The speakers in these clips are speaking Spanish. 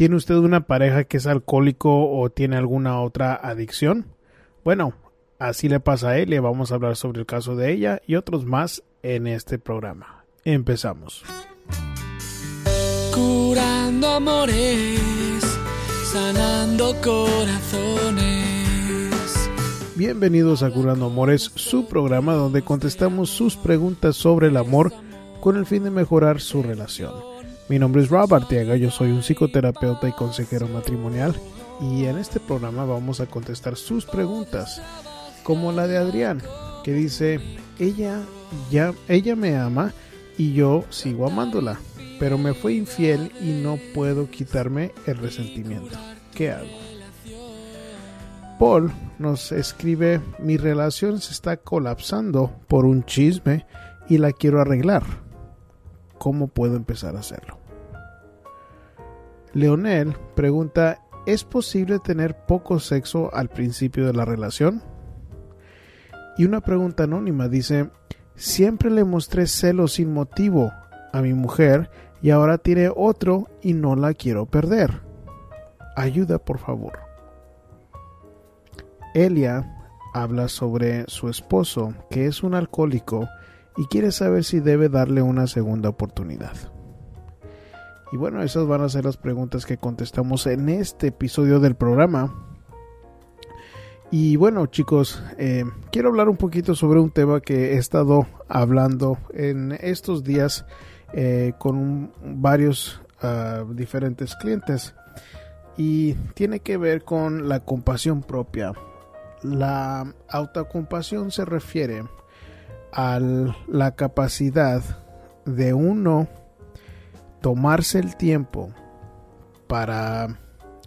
¿Tiene usted una pareja que es alcohólico o tiene alguna otra adicción? Bueno, así le pasa a él y vamos a hablar sobre el caso de ella y otros más en este programa. Empezamos. Curando amores, sanando corazones. Bienvenidos a Curando Amores, su programa donde contestamos sus preguntas sobre el amor con el fin de mejorar su relación. Mi nombre es Rob Arteaga, yo soy un psicoterapeuta y consejero matrimonial y en este programa vamos a contestar sus preguntas, como la de Adrián, que dice, ella ya ella me ama y yo sigo amándola, pero me fue infiel y no puedo quitarme el resentimiento. ¿Qué hago? Paul nos escribe, mi relación se está colapsando por un chisme y la quiero arreglar. ¿Cómo puedo empezar a hacerlo? Leonel pregunta, ¿es posible tener poco sexo al principio de la relación? Y una pregunta anónima dice, siempre le mostré celos sin motivo a mi mujer y ahora tiene otro y no la quiero perder. Ayuda, por favor. Elia habla sobre su esposo, que es un alcohólico, y quiere saber si debe darle una segunda oportunidad. Y bueno, esas van a ser las preguntas que contestamos en este episodio del programa. Y bueno chicos, eh, quiero hablar un poquito sobre un tema que he estado hablando en estos días eh, con varios uh, diferentes clientes y tiene que ver con la compasión propia. La autocompasión se refiere a la capacidad de uno tomarse el tiempo para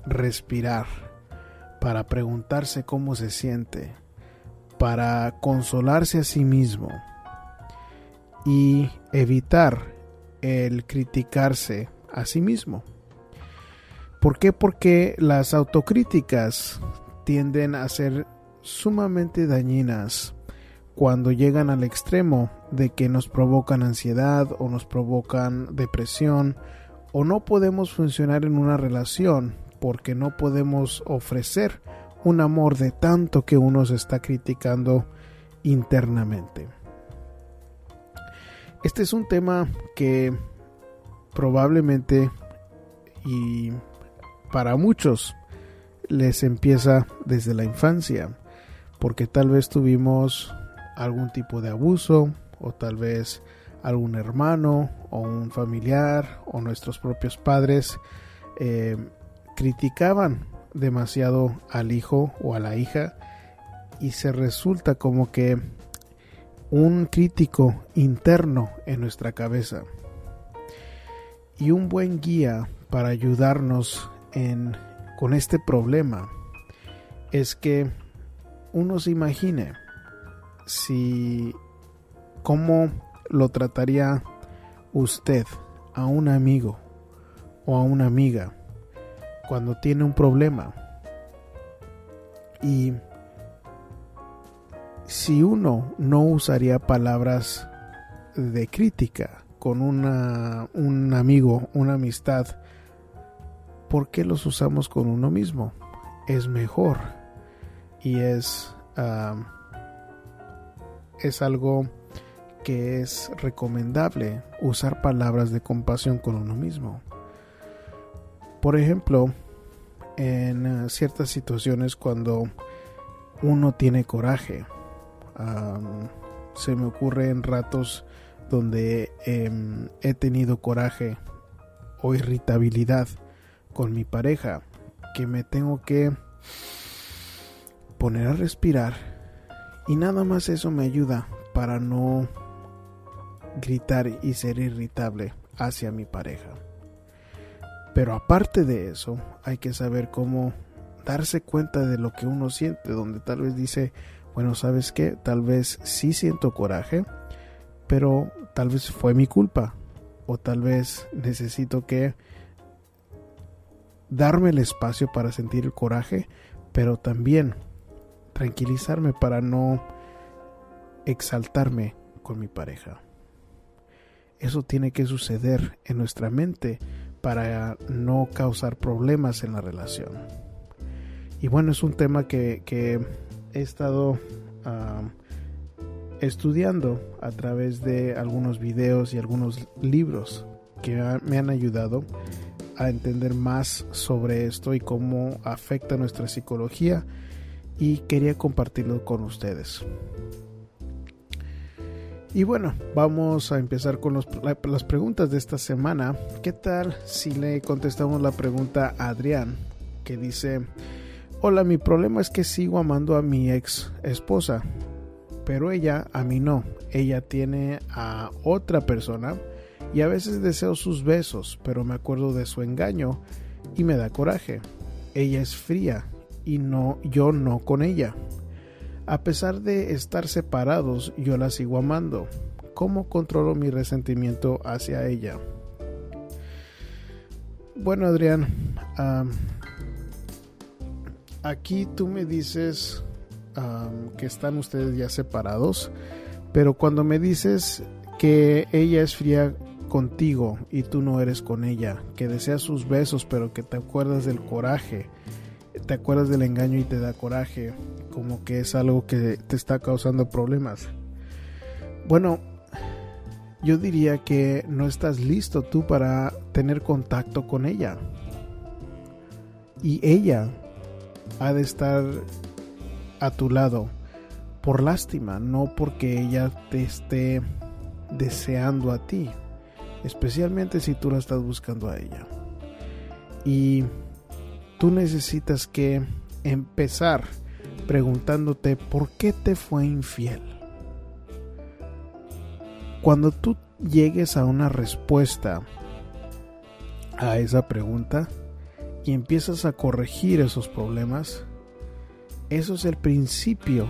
respirar, para preguntarse cómo se siente, para consolarse a sí mismo y evitar el criticarse a sí mismo. ¿Por qué? Porque las autocríticas tienden a ser sumamente dañinas cuando llegan al extremo de que nos provocan ansiedad o nos provocan depresión o no podemos funcionar en una relación porque no podemos ofrecer un amor de tanto que uno se está criticando internamente. Este es un tema que probablemente y para muchos les empieza desde la infancia, porque tal vez tuvimos algún tipo de abuso o tal vez algún hermano o un familiar o nuestros propios padres eh, criticaban demasiado al hijo o a la hija y se resulta como que un crítico interno en nuestra cabeza y un buen guía para ayudarnos en, con este problema es que uno se imagine si cómo lo trataría usted a un amigo o a una amiga cuando tiene un problema y si uno no usaría palabras de crítica con una, un amigo, una amistad, ¿por qué los usamos con uno mismo? Es mejor y es es algo que es recomendable usar palabras de compasión con uno mismo. Por ejemplo, en eh, ciertas situaciones cuando uno tiene coraje, se me ocurre en ratos donde em, he tenido coraje o irritabilidad con mi pareja, que me tengo que poner a respirar y nada más eso me ayuda para no gritar y ser irritable hacia mi pareja. Pero aparte de eso, hay que saber cómo darse cuenta de lo que uno siente, donde tal vez dice, bueno, ¿sabes qué? Tal vez sí siento coraje, pero tal vez fue mi culpa, o tal vez necesito que darme el espacio para sentir el coraje, pero también tranquilizarme para no exaltarme con mi pareja. Eso tiene que suceder en nuestra mente para no causar problemas en la relación. Y bueno, es un tema que, he estado estudiando a través de algunos videos y algunos libros que me han ayudado a entender más sobre esto y cómo afecta nuestra psicología y quería compartirlo con ustedes. Y bueno, vamos a empezar con las preguntas de esta semana. ¿Qué tal si le contestamos la pregunta a Adrián, que dice, hola, mi problema es que sigo amando a mi ex esposa, pero ella a mí no. Ella tiene a otra persona y a veces deseo sus besos, pero me acuerdo de su engaño y me da coraje. Ella es fría y no yo no con ella. A pesar de estar separados, yo la sigo amando. ¿Cómo controlo mi resentimiento hacia ella? Bueno, Adrián, aquí tú me dices que están ustedes ya separados, pero cuando me dices que ella es fría contigo y tú no eres con ella, que deseas sus besos, pero que te acuerdas del coraje, te acuerdas del engaño y te da coraje, como que es algo que te está causando problemas. Bueno, yo diría que no estás listo tú para tener contacto con ella. Y ella ha de estar a tu lado por lástima, no porque ella te esté deseando a ti, especialmente si tú la estás buscando a ella. Y tú necesitas que empezar preguntándote por qué te fue infiel. Cuando tú llegues a una respuesta a esa pregunta y empiezas a corregir esos problemas, eso es el principio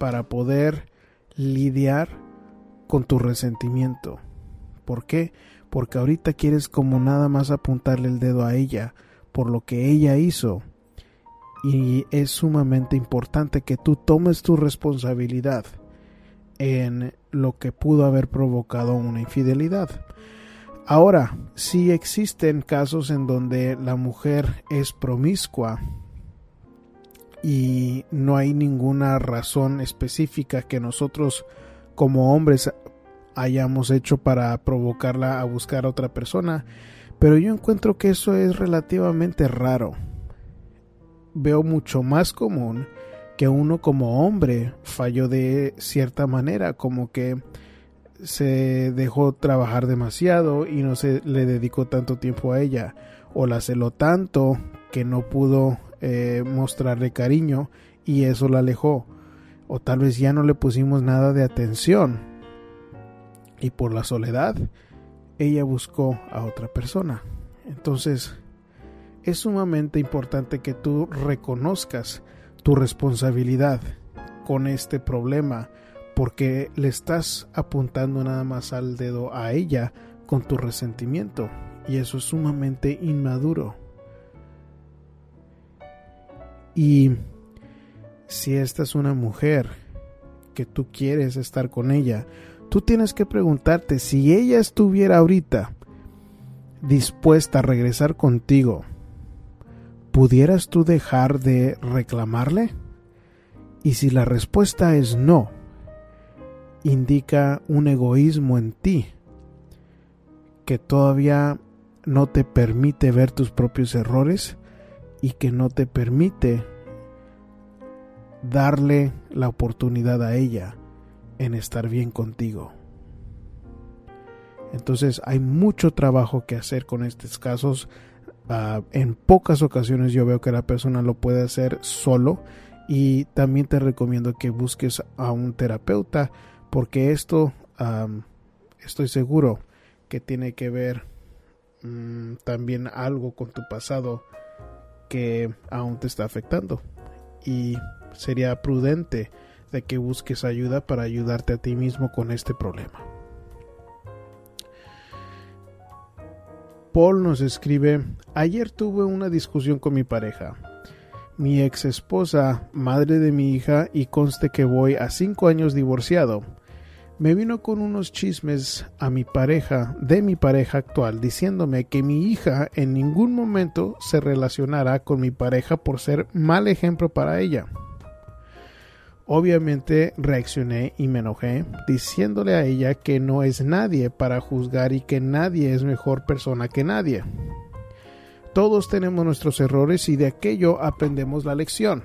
para poder lidiar con tu resentimiento. ¿Por qué? Porque ahorita quieres como nada más apuntarle el dedo a ella por lo que ella hizo. Y es sumamente importante que tú tomes tu responsabilidad en lo que pudo haber provocado una infidelidad. Ahora, si existen casos en donde la mujer es promiscua y no hay ninguna razón específica que nosotros como hombres hayamos hecho para provocarla a buscar a otra persona, pero yo encuentro que eso es relativamente raro. Veo mucho más común que uno como hombre falló de cierta manera, como que se dejó trabajar demasiado y no se le dedicó tanto tiempo a ella, o la celó tanto que no pudo eh, mostrarle cariño y eso la alejó, o tal vez ya no le pusimos nada de atención y por la soledad ella buscó a otra persona. Entonces, es sumamente importante que tú reconozcas tu responsabilidad con este problema porque le estás apuntando nada más al dedo a ella con tu resentimiento y eso es sumamente inmaduro. Y si esta es una mujer que tú quieres estar con ella, tú tienes que preguntarte si ella estuviera ahorita dispuesta a regresar contigo, ¿pudieras tú dejar de reclamarle? Y si la respuesta es no, indica un egoísmo en ti que todavía no te permite ver tus propios errores y que no te permite darle la oportunidad a ella en estar bien contigo. Entonces hay mucho trabajo que hacer con estos casos. Ah, en pocas ocasiones yo veo que la persona lo puede hacer solo y también te recomiendo que busques a un terapeuta porque esto estoy seguro que tiene que ver mm, también algo con tu pasado que aún te está afectando y sería prudente de que busques ayuda para ayudarte a ti mismo con este problema. Paul nos escribe, ayer tuve una discusión con mi pareja, mi ex esposa, madre de mi hija y conste que voy a cinco años divorciado. me vino con unos chismes a mi pareja, de mi pareja actual, diciéndome que mi hija en ningún momento se relacionará con mi pareja por ser mal ejemplo para ella. Obviamente reaccioné y me enojé, diciéndole a ella que no es nadie para juzgar y que nadie es mejor persona que nadie. Todos tenemos nuestros errores y de aquello aprendemos la lección.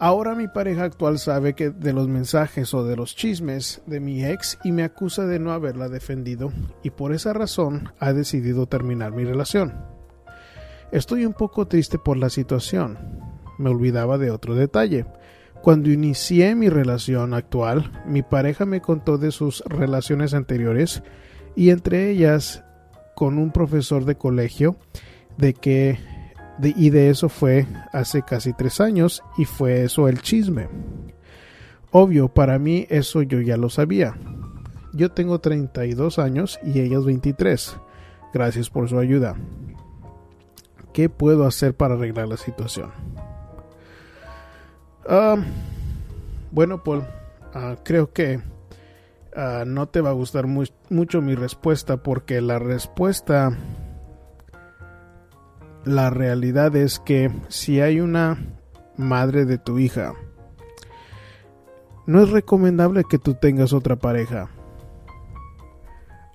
Ahora mi pareja actual sabe que de los mensajes o de los chismes de mi ex y me acusa de no haberla defendido y por esa razón ha decidido terminar mi relación. Estoy un poco triste por la situación. Me olvidaba de otro detalle. Cuando inicié mi relación actual, mi pareja me contó de sus relaciones anteriores y entre ellas con un profesor de colegio de que y de eso fue hace casi tres años y fue eso el chisme. Obvio, para mí eso yo ya lo sabía. Yo tengo 32 años y ellas 23. Gracias por su ayuda. ¿Qué puedo hacer para arreglar la situación? Ah, bueno, Paul, ah, creo que ah, no te va a gustar mucho mi respuesta porque la respuesta la realidad es que si hay una madre de tu hija, no es recomendable que tú tengas otra pareja.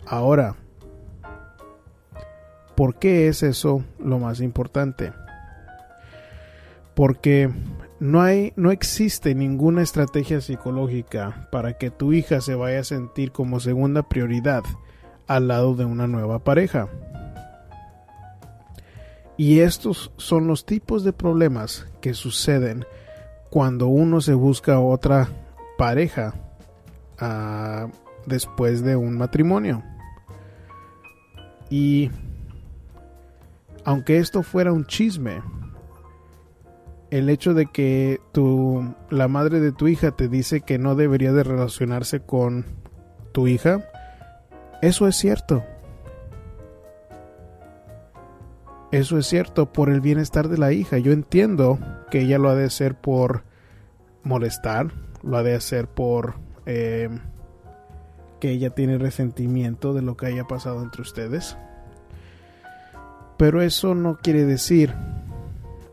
Ahora, ¿por qué es eso lo más importante? Porque no hay no existe ninguna estrategia psicológica para que tu hija se vaya a sentir como segunda prioridad al lado de una nueva pareja. Y estos son los tipos de problemas que suceden cuando uno se busca otra pareja uh, después de un matrimonio. Y aunque esto fuera un chisme, el hecho de que tu, la madre de tu hija te dice que no debería de relacionarse con tu hija, eso es cierto. Eso es cierto por el bienestar de la hija. Yo entiendo que ella lo ha de hacer por molestar, lo ha de hacer por eh, que ella tiene resentimiento de lo que haya pasado entre ustedes. Pero eso no quiere decir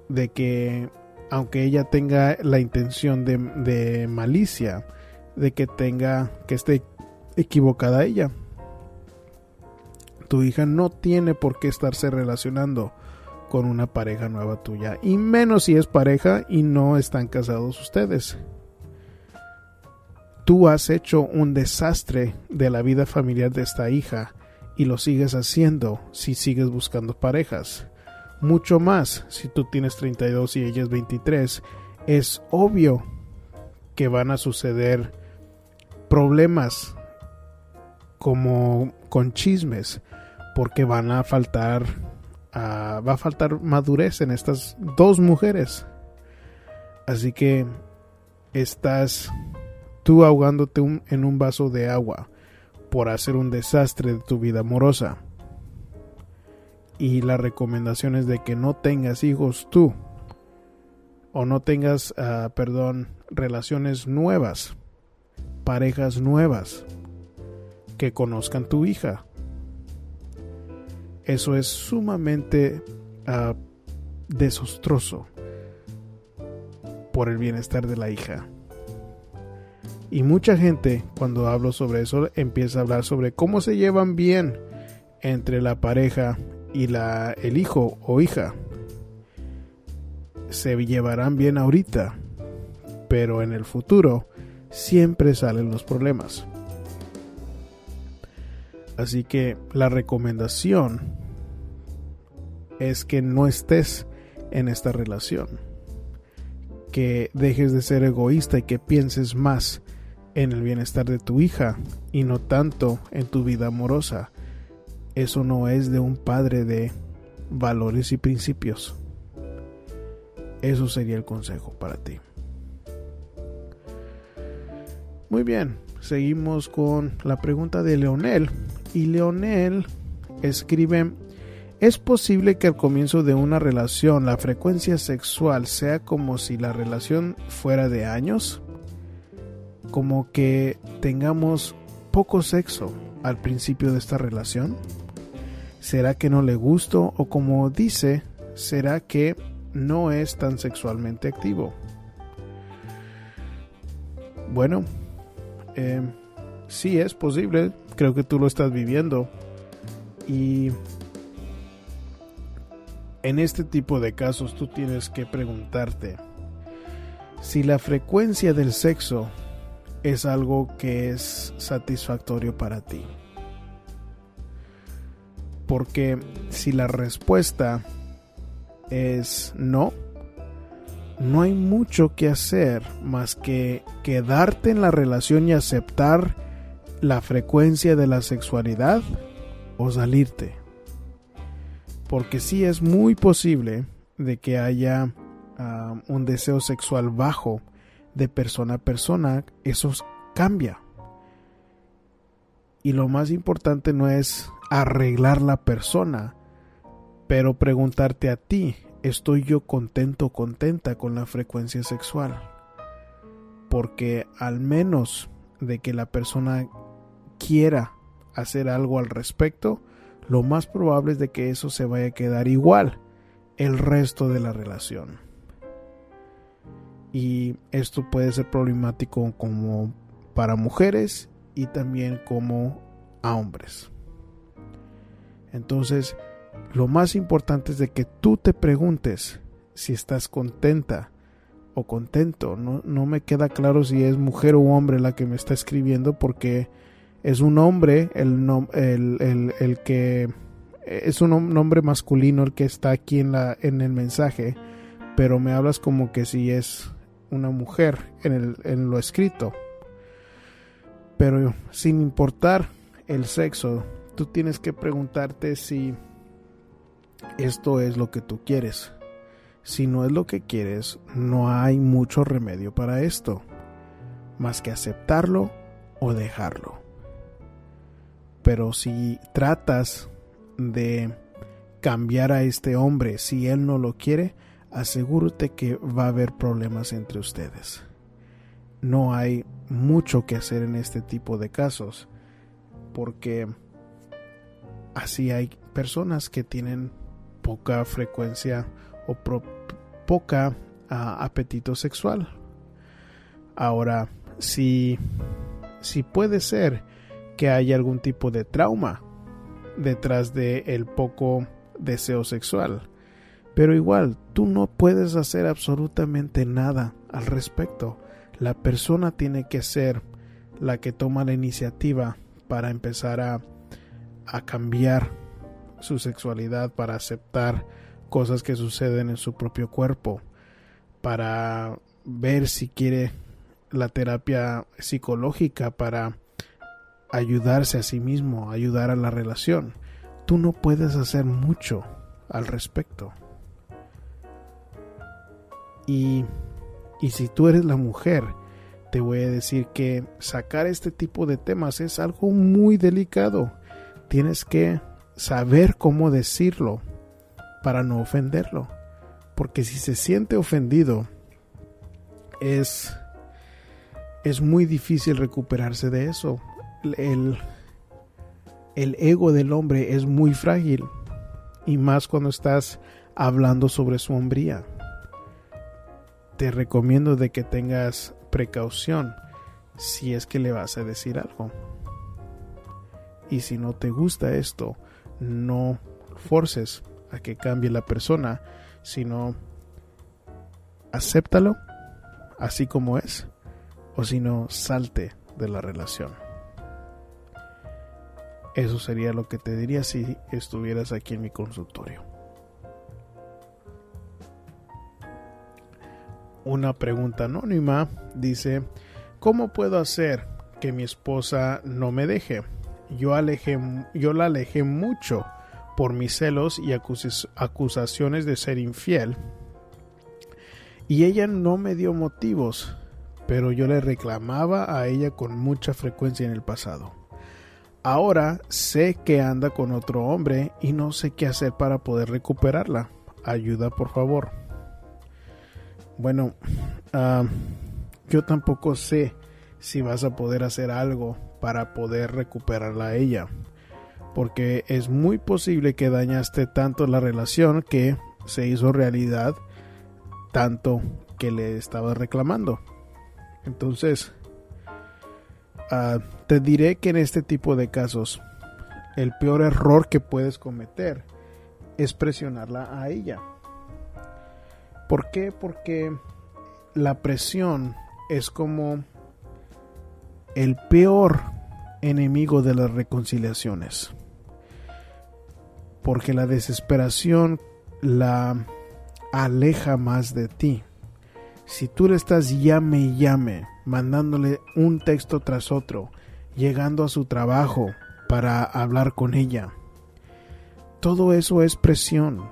de que aunque ella tenga la intención de, malicia, de que tenga que esté equivocada ella tu hija no tiene por qué estarse relacionando con una pareja nueva tuya, y menos si es pareja y no están casados ustedes. Tú has hecho un desastre de la vida familiar de esta hija y lo sigues haciendo si sigues buscando parejas. Mucho más si tú tienes 32 y ella es 23. Es obvio que van a suceder problemas como con chismes, porque van a faltar, va a faltar madurez en estas dos mujeres. Así que estás tú ahogándote en un vaso de agua por hacer un desastre de tu vida amorosa. Y la recomendación es de que no tengas hijos tú o no tengas, uh, perdón, relaciones nuevas, parejas nuevas que conozcan tu hija eso es sumamente uh, desastroso por el bienestar de la hija. Y mucha gente, cuando hablo sobre eso, empieza a hablar sobre cómo se llevan bien entre la pareja y la, el hijo o hija. Se llevarán bien ahorita, pero en el futuro siempre salen los problemas. Así que la recomendación es que no estés en esta relación. Que dejes de ser egoísta y que pienses más en el bienestar de tu hija y no tanto en tu vida amorosa. Eso no es de un padre de valores y principios. Eso sería el consejo para ti. Muy bien, seguimos con la pregunta de Leonel y Leonel escribe, ¿es posible que al comienzo de una relación la frecuencia sexual sea como si la relación fuera de años? como que tengamos poco sexo al principio de esta relación? ¿Será que no le gusto o como dice, será que no es tan sexualmente activo? Bueno, eh, sí es posible, creo que tú lo estás viviendo y en este tipo de casos tú tienes que preguntarte si la frecuencia del sexo es algo que es satisfactorio para ti. Porque si la respuesta es no, no hay mucho que hacer más que quedarte en la relación y aceptar la frecuencia de la sexualidad o salirte. Porque sí es muy posible de que haya ah, un deseo sexual bajo de persona a persona, eso cambia. Y lo más importante no es arreglar la persona, pero preguntarte a ti, ¿estoy yo contento o contenta con la frecuencia sexual? Porque al menos de que la persona quiera hacer algo al respecto, lo más probable es de que eso se vaya a quedar igual el resto de la relación. Y esto puede ser problemático como para mujeres y también como a hombres. Entonces, lo más importante es de que tú te preguntes si estás contenta o contento. No, no me queda claro si es mujer o hombre la que me está escribiendo porque es un hombre el, que es un nombre masculino el que está aquí en, la, en el mensaje, pero me hablas como que si es una mujer en lo escrito. Pero sin importar el sexo, tú tienes que preguntarte si esto es lo que tú quieres. Si no es lo que quieres, no hay mucho remedio para esto, más que aceptarlo o dejarlo. Pero si tratas de cambiar a este hombre, si él no lo quiere, asegúrate que va a haber problemas entre ustedes. No hay mucho que hacer en este tipo de casos, porque así hay personas que tienen poca frecuencia o poca ah, apetito sexual. Ahora, si, si puede ser que haya algún tipo de trauma detrás de el poco deseo sexual. Pero igual, tú no puedes hacer absolutamente nada al respecto. La persona tiene que ser la que toma la iniciativa para empezar a, a cambiar su sexualidad, para aceptar cosas que suceden en su propio cuerpo, para ver si quiere la terapia psicológica, para ayudarse a sí mismo, ayudar a la relación. Tú no puedes hacer mucho al respecto. Y, y si tú eres la mujer, te voy a decir que sacar este tipo de temas es algo muy delicado. Tienes que saber cómo decirlo para no ofenderlo. Porque si se siente ofendido, es, es muy difícil recuperarse de eso el, el ego del hombre es muy frágil y más cuando estás hablando sobre su hombría. Te recomiendo de que tengas precaución si es que le vas a decir algo. Y si no te gusta esto, no forces a que cambie la persona, sino acéptalo así como es, o si no, salte de la relación. Eso sería lo que te diría si estuvieras aquí en mi consultorio. Una pregunta anónima dice, ¿cómo puedo hacer que mi esposa no me deje? Yo, alejé, yo la alejé mucho por mis celos y acusaciones de ser infiel. Y ella no me dio motivos, pero yo le reclamaba a ella con mucha frecuencia en el pasado. Ahora sé que anda con otro hombre y no sé qué hacer para poder recuperarla. Ayuda, por favor. Bueno, ah, yo tampoco sé si vas a poder hacer algo para poder recuperarla a ella. Porque es muy posible que dañaste tanto la relación que se hizo realidad tanto que le estaba reclamando. Entonces, ah, te diré que en este tipo de casos, el peor error que puedes cometer es presionarla a ella. ¿Por qué? Porque la presión es como el peor enemigo de las reconciliaciones. Porque la desesperación la aleja más de ti. Si tú le estás llame y llame, mandándole un texto tras otro, llegando a su trabajo para hablar con ella, todo eso es presión.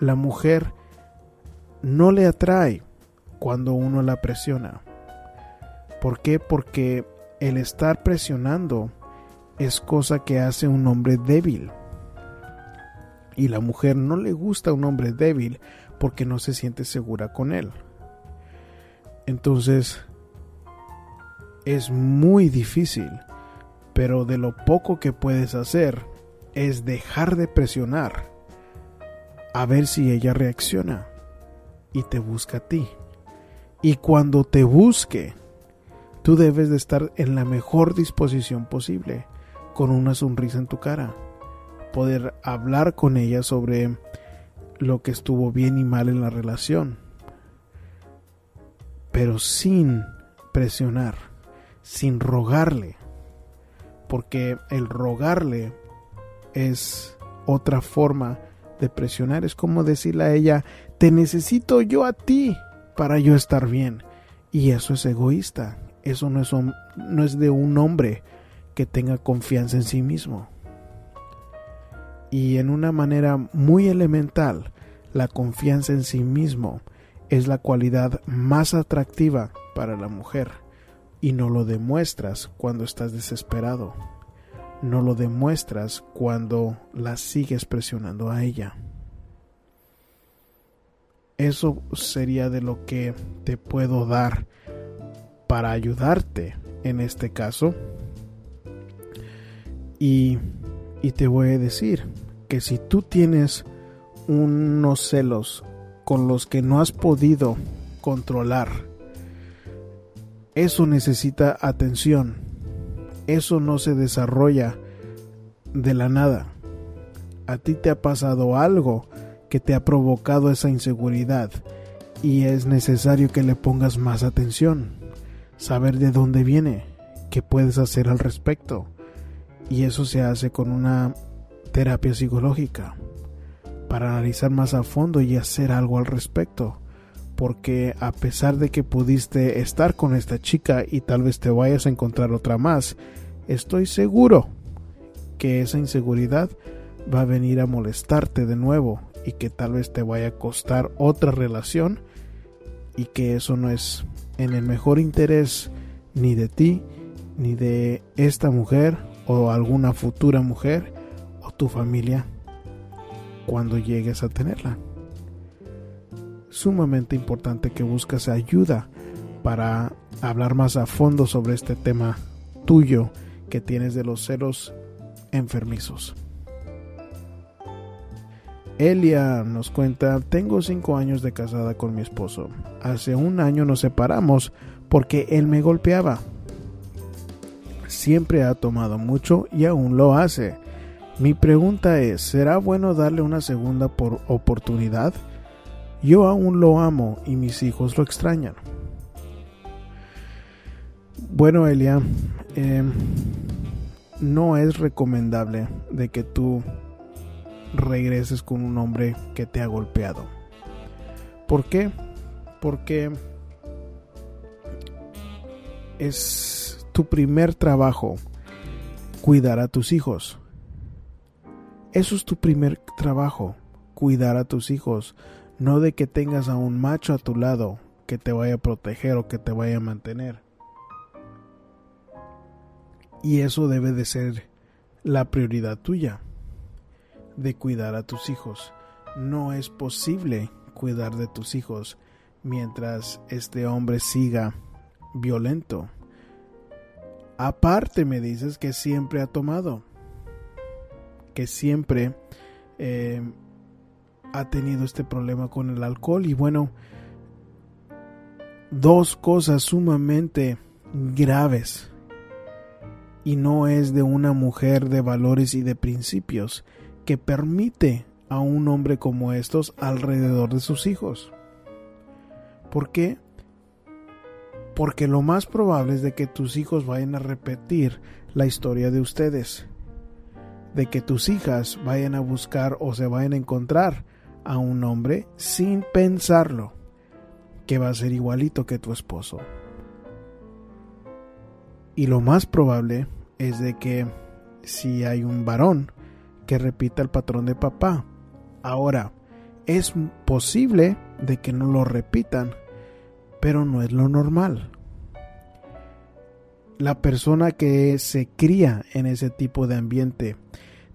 La mujer no le atrae cuando uno la presiona. ¿Por qué? Porque el estar presionando es cosa que hace un hombre débil. Y la mujer no le gusta a un hombre débil porque no se siente segura con él. Entonces, es muy difícil, pero de lo poco que puedes hacer es dejar de presionar a ver si ella reacciona y te busca a ti. Y cuando te busque, tú debes de estar en la mejor disposición posible, con una sonrisa en tu cara, poder hablar con ella sobre lo que estuvo bien y mal en la relación, pero sin presionar, sin rogarle, porque el rogarle es otra forma de presionar, es como decirle a ella, te necesito yo a ti para yo estar bien. Y eso es egoísta, eso no es, no es de un hombre que tenga confianza en sí mismo. Y en una manera muy elemental, la confianza en sí mismo es la cualidad más atractiva para la mujer y no lo demuestras cuando estás desesperado. No lo demuestras cuando la sigues presionando a ella. Eso sería de lo que te puedo dar para ayudarte en este caso. Y, y te voy a decir que si tú tienes unos celos con los que no has podido controlar, eso necesita atención. Eso no se desarrolla de la nada. A ti te ha pasado algo que te ha provocado esa inseguridad y es necesario que le pongas más atención, saber de dónde viene, qué puedes hacer al respecto. Y eso se hace con una terapia psicológica para analizar más a fondo y hacer algo al respecto. Porque a pesar de que pudiste estar con esta chica y tal vez te vayas a encontrar otra más, estoy seguro que esa inseguridad va a venir a molestarte de nuevo y que tal vez te vaya a costar otra relación y que eso no es en el mejor interés ni de ti ni de esta mujer o alguna futura mujer o tu familia cuando llegues a tenerla. Sumamente importante que busques ayuda para hablar más a fondo sobre este tema tuyo que tienes de los celos enfermizos. Elia nos cuenta, tengo cinco años de casada con mi esposo. Hace un año nos separamos porque él me golpeaba. Siempre ha tomado mucho y aún lo hace. Mi pregunta es, ¿será bueno darle una segunda por oportunidad? Yo aún lo amo y mis hijos lo extrañan. Bueno, Elia, eh, no es recomendable de que tú regreses con un hombre que te ha golpeado. ¿Por qué? Porque es tu primer trabajo cuidar a tus hijos. Eso es tu primer trabajo, cuidar a tus hijos, no de que tengas a un macho a tu lado que te vaya a proteger o que te vaya a mantener. Y eso debe de ser la prioridad tuya de cuidar a tus hijos. No es posible cuidar de tus hijos mientras este hombre siga violento. Aparte me dices que siempre ha tomado, que siempre eh, ha tenido este problema con el alcohol y bueno, dos cosas sumamente graves y no es de una mujer de valores y de principios que permite a un hombre como estos alrededor de sus hijos. ¿Por qué? Porque lo más probable es de que tus hijos vayan a repetir la historia de ustedes. De que tus hijas vayan a buscar o se vayan a encontrar a un hombre sin pensarlo que va a ser igualito que tu esposo. Y lo más probable es de que si hay un varón que repita el patrón de papá. Ahora, es posible de que no lo repitan, pero no es lo normal. La persona que se cría en ese tipo de ambiente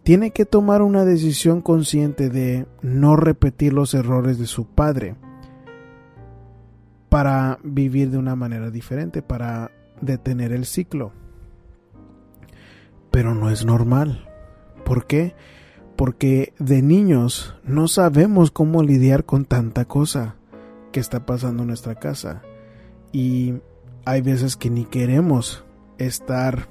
tiene que tomar una decisión consciente de no repetir los errores de su padre para vivir de una manera diferente, para detener el ciclo. Pero no es normal. ¿Por qué? Porque de niños no sabemos cómo lidiar con tanta cosa que está pasando en nuestra casa. Y hay veces que ni queremos estar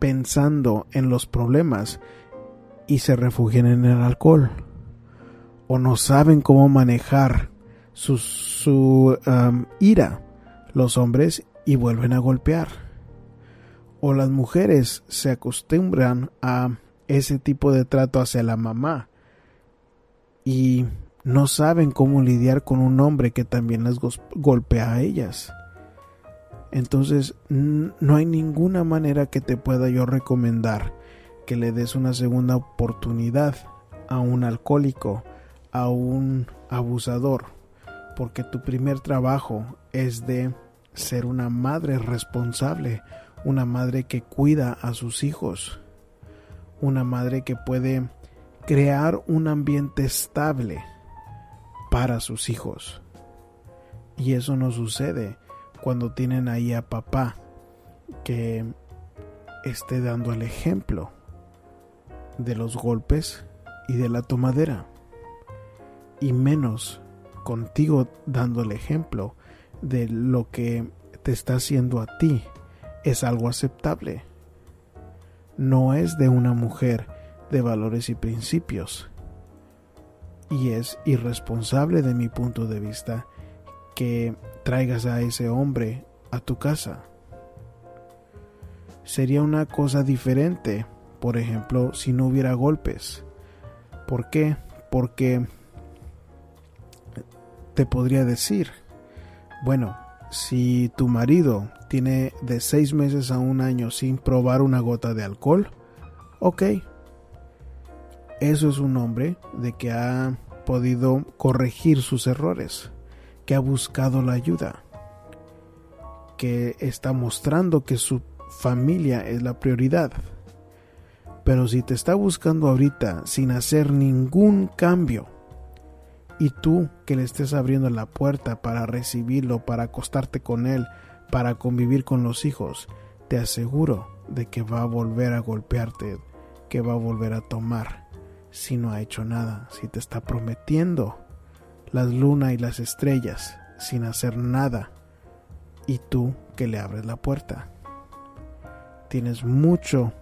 pensando en los problemas y se refugian en el alcohol o no saben cómo manejar su, ira los hombres y vuelven a golpear. O las mujeres se acostumbran a ese tipo de trato hacia la mamá y no saben cómo lidiar con un hombre que también les golpea a ellas. Entonces no hay ninguna manera que te pueda yo recomendar que le des una segunda oportunidad a un alcohólico a un abusador, porque tu primer trabajo es de ser una madre responsable, una madre que cuida a sus hijos, una madre que puede crear un ambiente estable para sus hijos. Y eso no sucede cuando tienen ahí a papá que esté dando el ejemplo de los golpes y de la tomadera y menos contigo dando el ejemplo de lo que te está haciendo a ti es algo aceptable. No es de una mujer de valores y principios. Y es irresponsable de mi punto de vista que traigas a ese hombre a tu casa. Sería una cosa diferente, por ejemplo, si no hubiera golpes. ¿Por qué? Porque te podría decir, bueno, si tu marido tiene de seis meses a un año sin probar una gota de alcohol, ok, eso es un hombre de que ha podido corregir sus errores, que ha buscado la ayuda, que está mostrando que su familia es la prioridad. Pero si te está buscando ahorita sin hacer ningún cambio, y tú que le estés abriendo la puerta para recibirlo, para acostarte con él, para convivir con los hijos, te aseguro de que va a volver a golpearte, que va a volver a tomar, si no ha hecho nada, si te está prometiendo las lunas y las estrellas sin hacer nada, y tú que le abres la puerta. Tienes mucho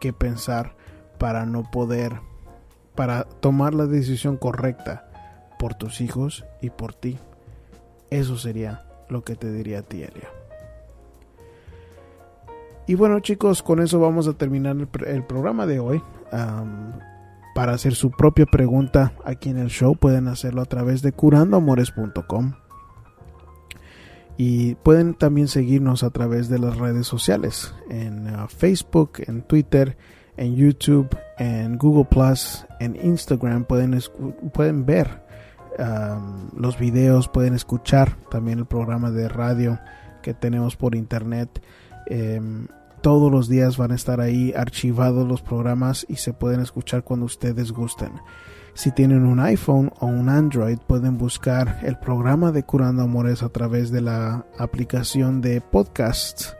que pensar para no poder, para tomar la decisión correcta por tus hijos y por ti. Eso sería lo que te diría a ti, Elia. Y bueno chicos, con eso vamos a terminar el, programa de hoy. para hacer su propia pregunta aquí en el show pueden hacerlo a través de curandoamores.com. Y pueden también seguirnos a través de las redes sociales, en uh, Facebook, en Twitter, en YouTube, en Google Plus, en Instagram. Pueden, pueden ver los videos, pueden escuchar también el programa de radio que tenemos por internet. Em, todos los días van a estar ahí archivados los programas y se pueden escuchar cuando ustedes gusten. Si tienen un iPhone o un Android pueden buscar el programa de Curando Amores a través de la aplicación de podcasts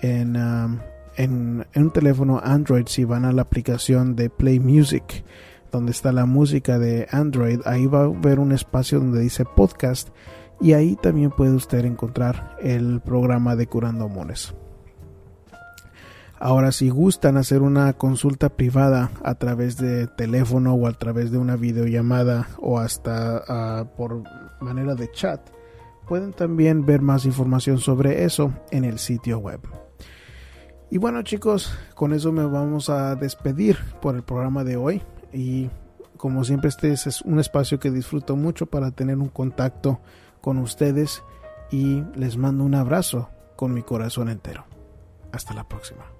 en, um, en, en un teléfono Android si van a la aplicación de Play Music donde está la música de Android, ahí va a ver un espacio donde dice podcast y ahí también puede usted encontrar el programa de Curando Amores. Ahora, si gustan hacer una consulta privada a través de teléfono o a través de una videollamada o hasta ah, por manera de chat, pueden también ver más información sobre eso en el sitio web. Y bueno chicos, con eso me vamos a despedir por el programa de hoy y como siempre este es un espacio que disfruto mucho para tener un contacto con ustedes y les mando un abrazo con mi corazón entero. Hasta la próxima.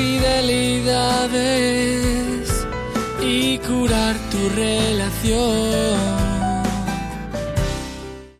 infidelidades y curar tu relación.